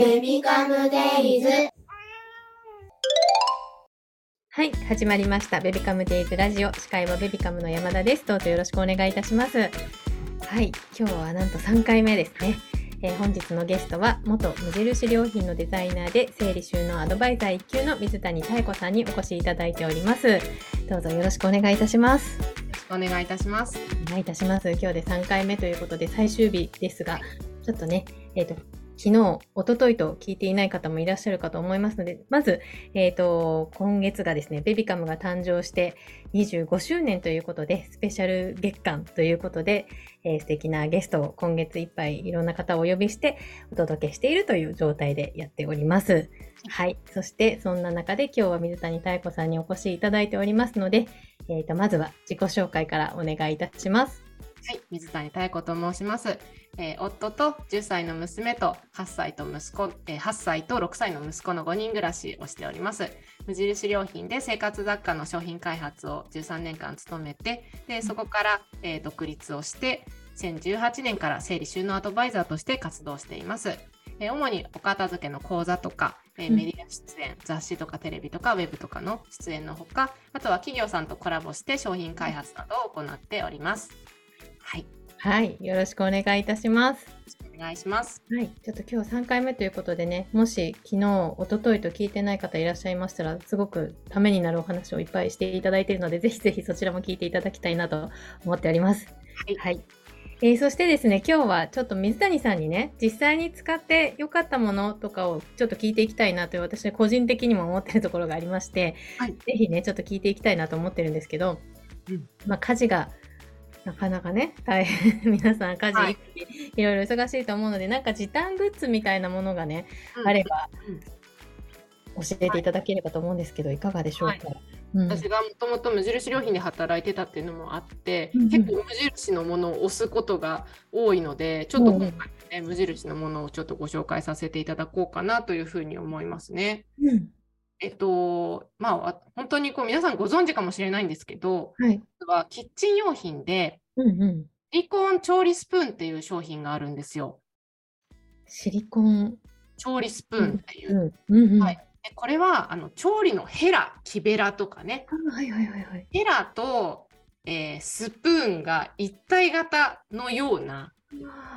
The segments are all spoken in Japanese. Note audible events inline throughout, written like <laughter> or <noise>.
ベビカムデイズはい、始まりました。ベビカムデイズラジオ。司会はベビカムの山田です。どうぞよろしくお願いいたします。はい、今日はなんと3回目ですね。えー本日のゲストは元無印良品のデザイナーで整理収納アドバイザー1級の水谷妙子さんにお越しいただいております。どうぞよろしくお願いいたします。よろしくお願いいたします。お願いいたします。今日で3回目ということで最終日ですが、ちょっとね、えっ、と、昨日、一昨日と聞いていない方もいらっしゃるかと思いますので、まず、えっ、と、今月がですね、ベビカムが誕生して25周年ということで、スペシャル月間ということで、えー素敵なゲストを今月いっぱいいろんな方をお呼びしてお届けしているという状態でやっております。はい。そして、そんな中で今日は水谷妙子さんにお越しいただいておりますので、えっ、と、まずは自己紹介からお願いいたします。はい、水谷妙子と申します。えー夫と10歳の娘と8歳と息子、えー8歳と6歳の息子の5人暮らしをしております。無印良品で生活雑貨の商品開発を13年間務めて、でそこから、えー独立をして、2018年から整理収納アドバイザーとして活動しています。えー主にお片付けの講座とか、えメディア出演、雑誌とかテレビとかウェブとかの出演のほか、あとは企業さんとコラボして商品開発などを行っております。はい、よはい。よろしくお願いいたします。お願いします。はい。ちょっと今日3回目ということでね、もし昨日、一昨日と聞いてない方いらっしゃいましたら、すごくためになるお話をいっぱいしていただいているので、ぜひぜひそちらも聞いていただきたいなと思っております。はいはい。えーそしてですね、今日はちょっと水谷さんにね、実際に使って良かったものとかをちょっと聞いていきたいなという私個人的にも思ってるところがありまして、はいぜひね、ちょっと聞いていきたいなと思ってるんですけど、うんまあ家事がなかなかね、大変、<laughs> 皆さん家事、はい。い、ろいろ忙しいと思うので、なんか時短グッズみたいなものがね、あればうん。教えていただければと思うんですけど、いかがでしょうか？うん。私がもともと無印良品で働いてたっていうのもあって、うんうん。結構無印のものを押すことが多いので、ちょっと今回ね、無印のものをちょっとご紹介させていただこうかなというふうに思いますね。うんえっと、まあわ、本当にこう皆さんご存知かもしれないんですけど、はい。実はキッチン用品で、うんうん。シリコン調理スプーンっていう商品があるんですよ。シリコン。調理スプーンっていう。うん。はいでこれはあの調理のヘラ、木べらとかね、あはいはいはいはい。ヘラと、えースプーンが一体型のようなあ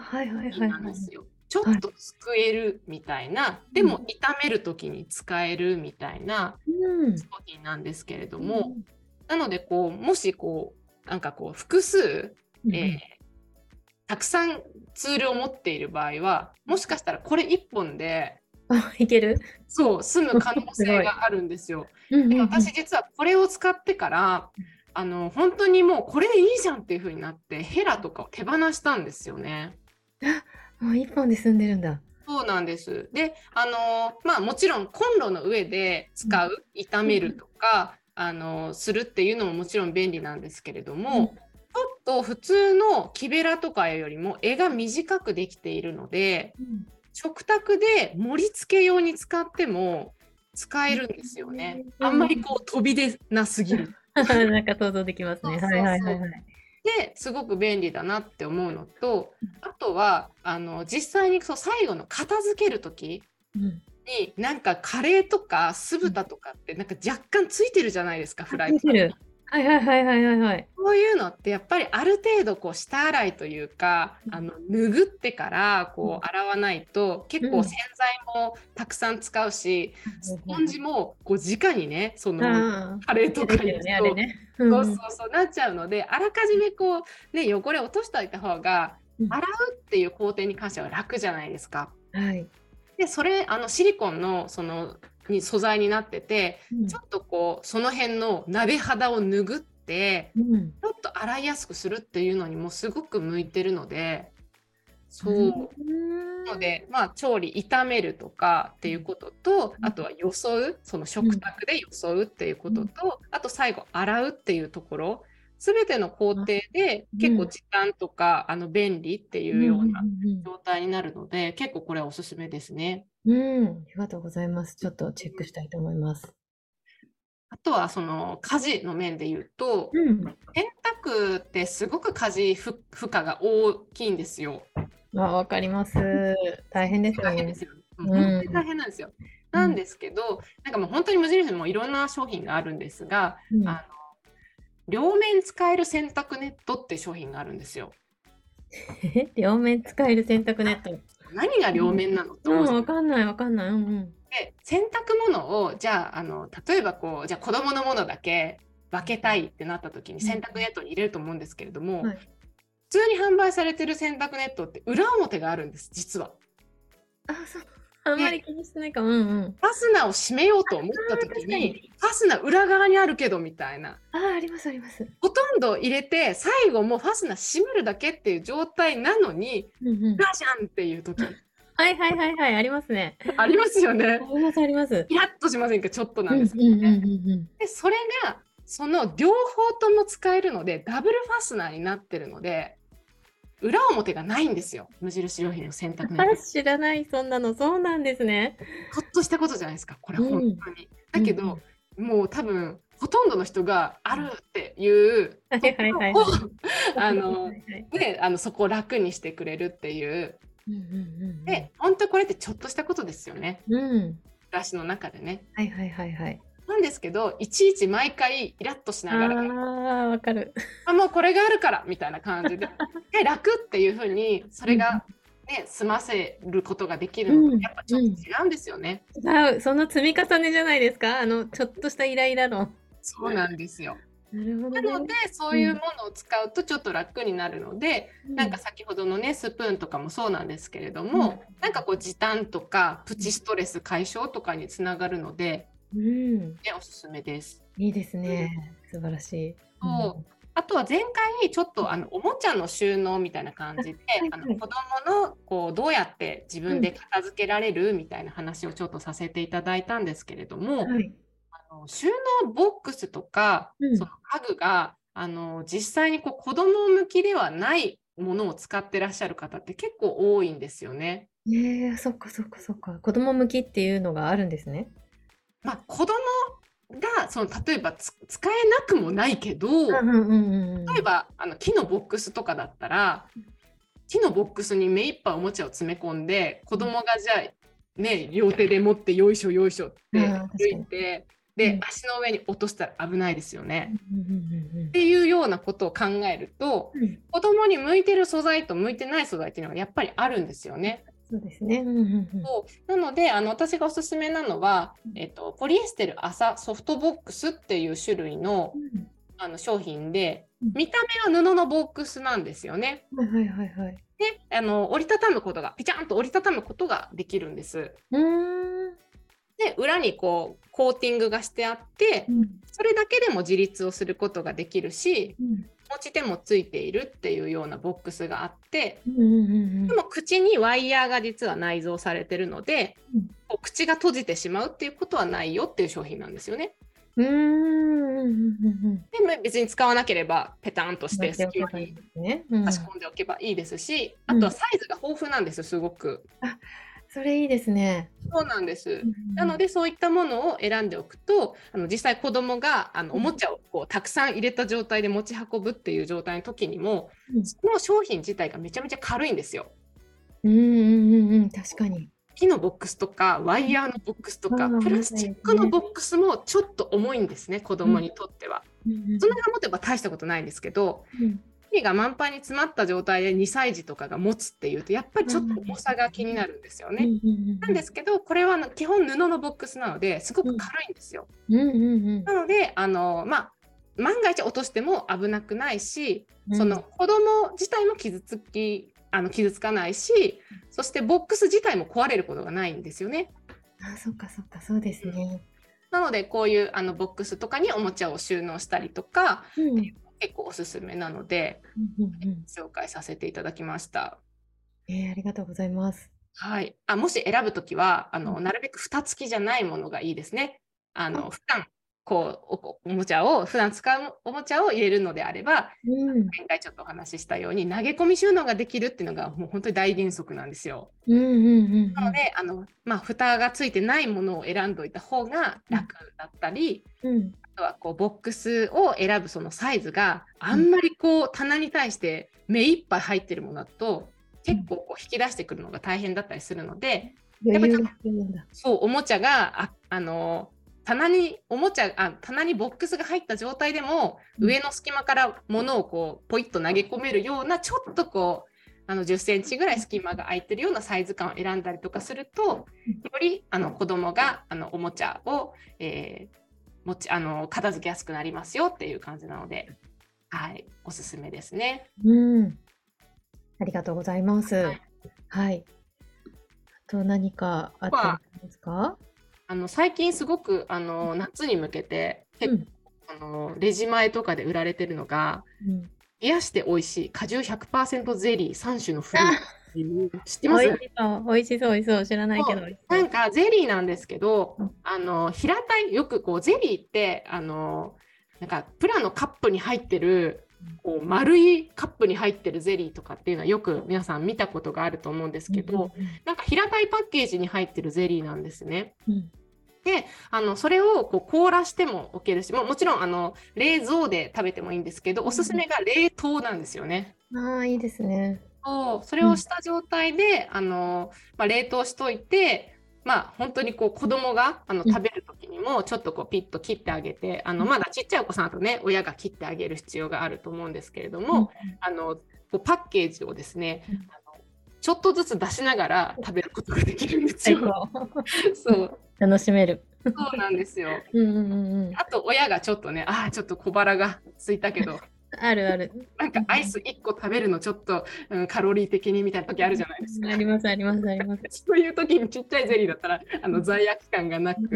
はいはいはい品はい。なんですよ。ちょっとすくえるみたいな、でも炒める時に使えるみたいなうん。商品なんですけれども、なのでこうもしこうなんかこう複数、うん、えーたくさんツールを持っている場合はもしかしたらこれ1本であいける？そう済む可能性があるんですよ。うんで私実はこれを使ってからあの本当にもうこれでいいじゃんっていう風になってヘラとかを手放したんですよね。もう一本で済んでるんだ。そうなんです。で、あのまあもちろんコンロの上で使う、炒めるとか、あのするっていうのももちろん便利なんですけれども、ちょっと普通の木べらとかよりも絵が短くできているので、うん食卓で盛り付け用に使っても使えるんですよね。うんあんまりこう飛び出なすぎる。<laughs> なんか想像できますね。はいはいはいはい。ですごく便利だなって思うのとあとはあの実際にそう最後の片付ける時うん。になんかカレーとか酢豚とかってなんか若干ついてるじゃないですかフライパンはいはいはいはいはいはい。そういうのってやっぱりある程度こう下洗いというかあの拭ってからこう洗わないと結うん構洗剤もたくさん使うしスポンジもこう直にねそのあカレーとかにあ。ね、あれね。そうそうそうなっちゃうのであらかじめこうね汚れ落としておいた方がうん洗うっていう工程に関しては楽じゃないですか。はい。でそれあのシリコンのそのに素材になっててうん。ちょっとこうその辺の鍋肌を拭ってうん。ちょっと洗いやすくするっていうのにもすごく向いてるのでそう。うん。ので、まあ、調理炒めるとかっていうこととあとはよそうその食卓でよそうっていうことと、あと最後洗うっていうところ全ての工程でうん。結構時短とか、あの便利っていうようなうん。状態になるので、結構これはおすすめですね。うんうん、ありがとうございます。ちょっとチェックしたいと思います。あとはその家事の面で言うと、うん。洗濯ってすごく家事負負荷が大きいんですよ。あ、わかります。大変ですよね大変です。よ本当に大変なんですよ。なんですけど、なんかもう本当に無印にもいろんな商品があるんですが、うんあの両面使える洗濯ネットって商品があるんですよ。え <laughs> 両面使える洗濯ネット。何が両面なのってうん、思うんですよわかんないわかんない。うんうん。で洗濯物をじゃああの例えばこうじゃあ子供のものだけ分けたいってなった時に洗濯ネットに入れると思うんですけれども、はい普通に販売されてる洗濯ネットって裏表があるんです実は。あ、そう。あんまり気にしてないかも。うんうん。ファスナーを閉めようと思った時ににファスナー裏側にあるけどみたいなあー、ありますあります。ほとんど入れて最後もうファスナー閉めるだけっていう状態なのにうんうん。ガシャンっていう時はいはいはいはい、ありますね。ありますよあね。<laughs> りますあります。イラッとしませんかちょっとうんですけどね。でそれがその両方とも使えるのでダブルファスナーになってるので裏表がないんですよ無印良品の洗濯うん。ネッあ、知らない、そんなの。そうなんですね。トほっとしたことじゃないですかこれうん本当に。だけど、もう多分ほとんどの人があるっていうあのねあのそこを楽にしてくれるっていううんうんうんで本当これってちょっとしたことですよねうん。うん。暮らしの中でね。はいはいはいはい。なんですけどいちいち毎回イラッとしあながらあ、わかる。あもうこれがあるからみたいな感じで <laughs> で楽っていうふうにそれが、ね、済ませることができるのうんでやっぱちょっと違うんですよね。違う、その積み重ねじゃないですか？あの、ちょっとしたイライラの。そうなんですよ。なるほど、ね。なのでそういうものを使うとちょっと楽になるので、なんか先ほどのねスプーンとかもそうなんですけれども、なんかこう時短とかプチストレス解消とかにつながるので、うん、ね、おすすめです。いいですね。素晴らしい。そうあとは前回ちょっとあのおもちゃの収納みたいな感じで、はいあの子供のこうどうやって自分で片付けられるみたいな話をちょっとさせていただいたんですけれども。あの収納ボックスとか、うんその家具があの実際にこう子供向きではないものを使ってらっしゃる方って結構多いんですよね。ええそっかそっかそっか。子供向きっていうのがあるんですね。まあ、子供がその例えばつ使えなくもないけど、うんうんうんうん。例えばあの木のボックスとかだったら木のボックスに目いっぱいおもちゃを詰め込んで子供がじゃあね両手で持ってよいしょよいしょって歩にいてうんで足の上に落としたら危ないですよね。うんうんうんっていうようなことを考えるとうんうん。子供に向いてる素材と向いてない素材っていうのがやっぱりあるんですよね。そうですね。うんうんうん。そうなのであの私がおすすめなのは、えっと、ポリエステル麻ソフトボックスっていう種類のうんあの商品でうん見た目は布のボックスなんですよね。はいはいはいはい。であの折りたたむことがピチャンと折りたたむことができるんです。うーん。で裏にこうコーティングがしてあってうんそれだけでも自立をすることができるしうん持ち手もついているっていうようなボックスがあってでも口にワイヤーが実は内蔵されてるので、うん口が閉じてしまうっていうことはないよっていう商品なんですよね。うん。でも別に使わなければペタンとして隙間に差し込んでおけばいいですし、うんあとはサイズが豊富なんですよすごく。それいいですね。そうなんです。なので、でそういったものを選んでおくとあの実際子供があのおもちゃをこうたくさん入れた状態で持ち運ぶっていう状態の時にもうんその商品自体がめちゃめちゃ軽いんですよ。うんうんうんうん、確かに。木のボックスとかワイヤーのボックスとかうんプラスチックのボックスもちょっと重いんですね子供にとっては。うんそのが持てば大したことないんですけどうん木が満杯に詰まった状態で2歳児とかが持つっていうとやっぱりちょっと重さが気になるんですよね。なんですけどこれは基本布のボックスなのですごく軽いんですよ。なのであの、まあ、万が一落としても危なくないし、うんその子供自体も傷つきあの傷つかないしそしてボックス自体も壊れることがないんですよね。あ、そっかそっか、そうですね。なのでこういうあのボックスとかにおもちゃを収納したりとかうんうん結構おすすめなのでうんうん紹介させていただきました。えーありがとうございます。はい、あもし選ぶときはあの、うんなるべく蓋付きじゃないものがいいですね。あのあ普段こうおおもちゃを普段使うおもちゃを入れるのであればうん前回ちょっとお話ししたように投げ込み収納ができるっていうのがもう本当に大原則なんですよ。うんうんうんなのであの、まあ、蓋がついてないものを選んどいた方が楽だったり、うんあとはこうボックスを選ぶそのサイズがあんまりこう棚に対して目いっぱい入ってるものだと結構こう引き出してくるのが大変だったりするのでやっぱり。そうおもちゃがああの棚におもちゃあ棚にボックスが入った状態でも、うん上の隙間から物をこうポイッと投げ込めるようなちょっとこうあの10センチぐらい隙間が空いてるようなサイズ感を選んだりとかするとよりあの子供があのおもちゃを、えー持ちあの片付けやすくなりますよっていう感じなので、はい、おすすめですね。うん。ありがとうございます。ははいい。あと何かあったりしますか？あの最近すごくあの夏に向けて結構、あのレジ前とかで売られてるのがうん。冷やして美味しい果汁100%ゼリー3種のフルーツ。知ってます？美味しそう、美味しそう、美味しそう。知らないけど。なんかゼリーなんですけど、うん。あの平たいよくこうゼリーってあのなんかプラのカップに入ってるこう丸いカップに入ってるゼリーとかっていうのはよく皆さん見たことがあると思うんですけど、なんか平たいパッケージに入ってるゼリーなんですね。うん。あのそれをこう凍らしても置けるしももちろんあの冷蔵で食べてもいいんですけどおすすめが冷凍なんですよね。ああ、いいですね。そうそれをした状態で、あのまあ、冷凍しといて、まあ、本当にこう子供があのうん食べる時にもちょっとこうピッと切ってあげて、あのまだちっちゃいお子さんだとね親が切ってあげる必要があると思うんですけれども、あのこうパッケージをですね、うんあのちょっとずつ出しながら食べることができるんです最よ。高。<laughs> そう楽しめる。そうなんですよ。うんうんうんうん。あと親がちょっとね、ああ、ちょっと小腹が空いたけど、あるある。なんかアイス1個食べるのちょっと、うん、カロリー的にみたいな時あるじゃないですか。ありますありますあります。<laughs> そういう時にちっちゃいゼリーだったらあの罪悪感がなく食。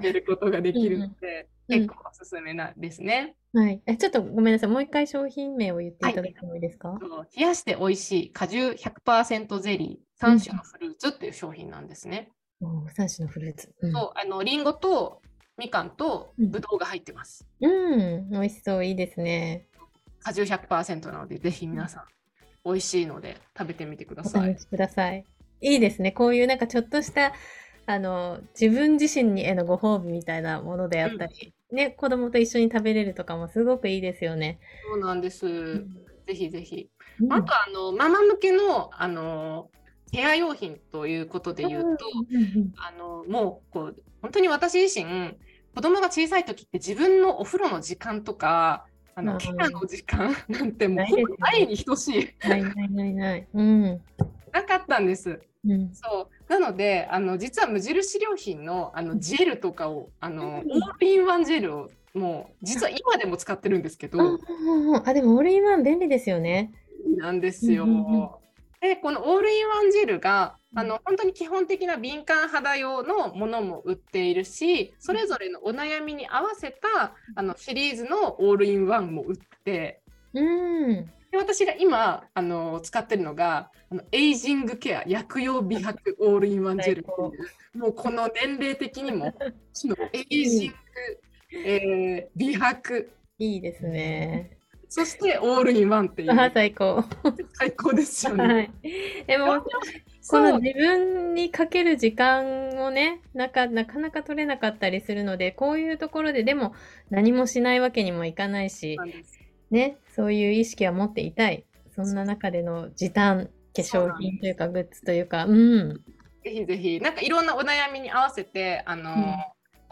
べることができるので、うん結構おすすめなんですね。はい。え、ちょっとごめんなさい。もう一回商品名を言っていただいてもいいですか、そう冷やして美味しい果汁100%ゼリー3種のフルーツっていう商品なんですね。おー三種のフルーツ。うんそうあのリンゴとみかんとうんぶどうが入ってます。うん、美味しそう、いいですね。果汁100%なのでぜひ皆さん美味しいので食べてみてください。お試しください。いいですね。こういうなんかちょっとした、あの、自分自身にへのご褒美みたいなものであったり、ね、子供と一緒に食べれるとかもすごくいいですよね。そうなんです。んぜひぜひ。うんあとあのママ向けのあのケア用品ということで言うと、うんあのもうこう本当に私自身子供が小さい時って自分のお風呂の時間とかあうんのケアの時間 <laughs> なんてもうないですよねほぼないに等しいないないないない。うん。なかったんです。うん。そうなのであの実は無印良品のあのジェルとかをあのうんオールインワンジェルをもう実は今でも使ってるんですけどああ、でもオールインワン便利ですよね。なんですよ。うんうんうんでこのオールインワンジェルがうんあの本当に基本的な敏感肌用のものも売っているしそれぞれのお悩みに合わせたあのシリーズのオールインワンも売ってうん。で私が今あの使ってるのがあのエイジングケア薬用美白オールインワンジェルっていうもうこの年齢的にも <laughs> そのエイジング、えー美白いいですね。そしてオールインワンってい <laughs> あう最高。最高ですよね。はい。でも、この自分にかける時間をね、なかなかなか取れなかったりするので、こういうところででも何もしないわけにもいかないしね、そういう意識は持っていたい。そんな中での時短、化粧品というかグッズというか、うん。ぜひぜひ、なんかいろんなお悩みに合わせて、あのーうん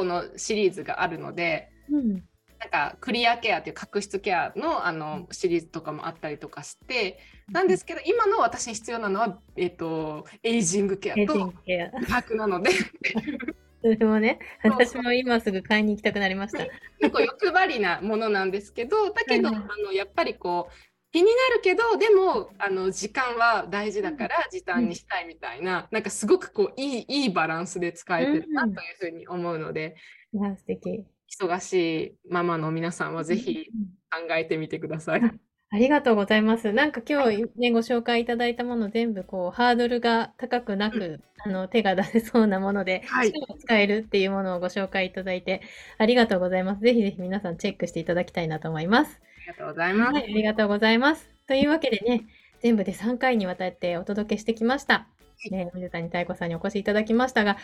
このシリーズがあるので、うん。なんかクリアケアという角質ケアのあのシリーズとかもあったりとかして、なんですけど、今の私に必要なのは、えっ、と、エイジングケアとグケア。美白なので、<laughs> それもね、私も今すぐ買いに行きたくなりました。結構欲張りなものなんですけど、だけど、あのやっぱりこう、気になるけど、でも、あの時間は大事だから時短にしたいみたいな、なんかすごくこういいいいバランスで使えてるなというふうに思うので、いや、素敵。忙しいママの皆さんはぜひうん考えてみてください。<laughs> ありがとうございます。なんか今日ね、ご紹介いただいたもの全部こうハードルが高くなく、あの手が出せそうなもので、はいしかも使えるっていうものをご紹介いただいてありがとうございます。ぜひぜひ皆さんチェックしていただきたいなと思います。ありがとうございます。はい、ありがとうございます。というわけでね、全部で3回にわたってお届けしてきました。ね、水谷妙子さんにお越しいただきましたが、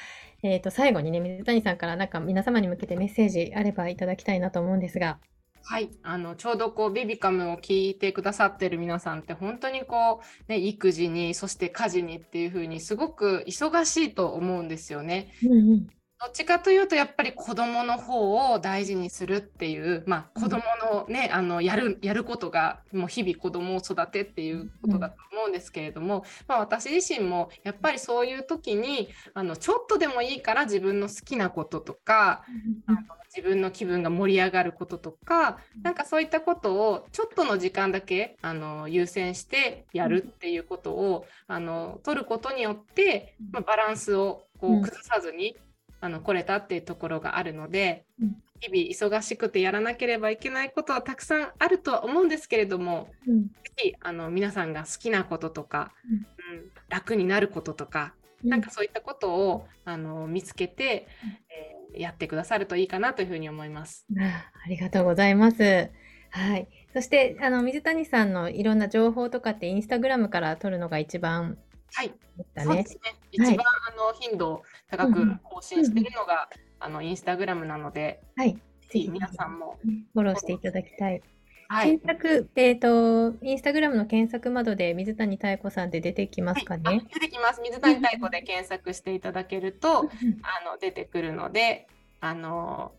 えー、と最後にね、水谷さんからなんか皆様に向けてメッセージあればいただきたいなと思うんですが。はい、あのちょうどこうベビカムを聞いてくださってる皆さんって本当にこう、ね、育児にそして家事にっていう風にすごく忙しいと思うんですよね。うんうんどっちかというとやっぱり子どもの方を大事にするっていう、まあ、子どものね、あのやるやることがもう日々子どもを育てっていうことだと思うんですけれども、まあ、私自身もやっぱりそういう時にあのちょっとでもいいから自分の好きなこととかあの自分の気分が盛り上がることとかなんかそういったことをちょっとの時間だけあの優先してやるっていうことをあの取ることによって、まあ、バランスをこうん。う崩さずに、あの来れたっていうところがあるので、うん日々忙しくてやらなければいけないことはたくさんあるとは思うんですけれどもうんぜひあの皆さんが好きなこととか、うんうん楽になることとか、なんかそういったことをあの見つけて、えーやってくださるといいかなというふうに思います。<laughs> あありがとうございます。はい。そして、あの、水谷さんのいろんな情報とかって、インスタグラムから取るのが一番はい。そうですね。一番、あの頻度高くうんうん更新しているのが、あのインスタグラムなので、はい。ぜひ皆さんも、フォローしていただきたい。はい検、索、えっ、と、インスタグラムの検索窓で水谷妙子さんって出てきますかあね。出てきます。水谷妙子で検索していただけると、うんあの出てくるので、あの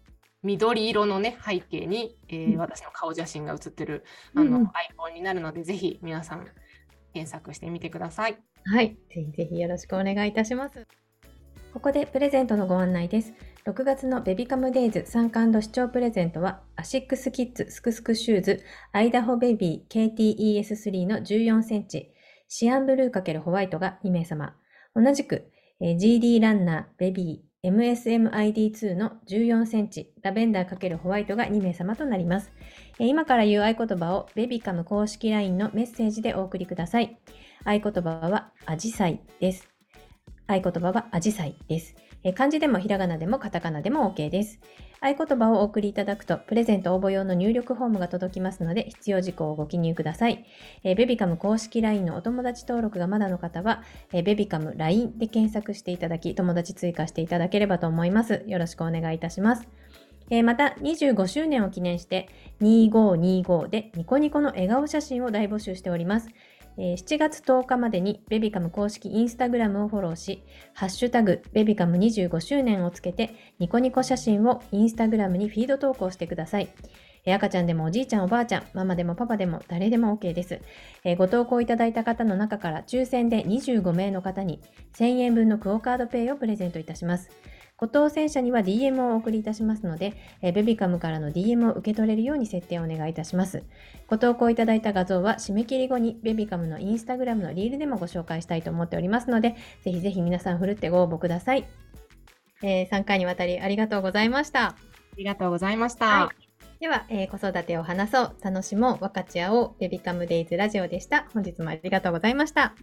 緑色のね背景に、えーうん私の顔写真が写ってるあの、うんうんアイコンになるので、ぜひ皆さん検索してみてください。はい。ぜひぜひよろしくお願いいたします。ここでプレゼントのご案内です。6月のベビカムデイズ3冠視聴プレゼントは、アシックスキッズスクスクシューズアイダホベビー KTES3 の14センチ、シアンブルー×ホワイトが2名様。同じく、GD ランナーベビー MSMID2 の14センチ、ラベンダー×ホワイトが2名様となります。今から言う合言葉をベビカム公式 LINE のメッセージでお送りください。合言葉はアジサイです。合言葉はアジサイです。漢字でもひらがなでもカタカナでも OK です。合言葉をお送りいただくと、プレゼント応募用の入力フォームが届きますので、必要事項をご記入ください。えベビカム公式 LINE のお友達登録がまだの方は、えベビカム LINE で検索していただき、友達追加していただければと思います。よろしくお願いいたします。えまた、25周年を記念して、2525でニコニコの笑顔写真を大募集しております。えー7月10日までにベビカム公式インスタグラムをフォローし、ハッシュタグベビカム25周年をつけて、ニコニコ写真をインスタグラムにフィード投稿してください。えー赤ちゃんでもおじいちゃんおばあちゃん、ママでもパパでも誰でも OK です。えーご投稿いただいた方の中から抽選で25名の方に1000円分のクオカードペイをプレゼントいたします。ご当選者には DM をお送りいたしますので、えーベビカムからの DM を受け取れるように設定をお願いいたします。ご投稿いただいた画像は締め切り後にベビカムのインスタグラムのリールでもご紹介したいと思っておりますので、ぜひぜひ皆さんふるってご応募ください。えー3回にわたりありがとうございました。ありがとうございました。はでは、えー子育てを話そう、楽しもう、分かち合おう、ベビカムデイズラジオでした。本日もありがとうございました。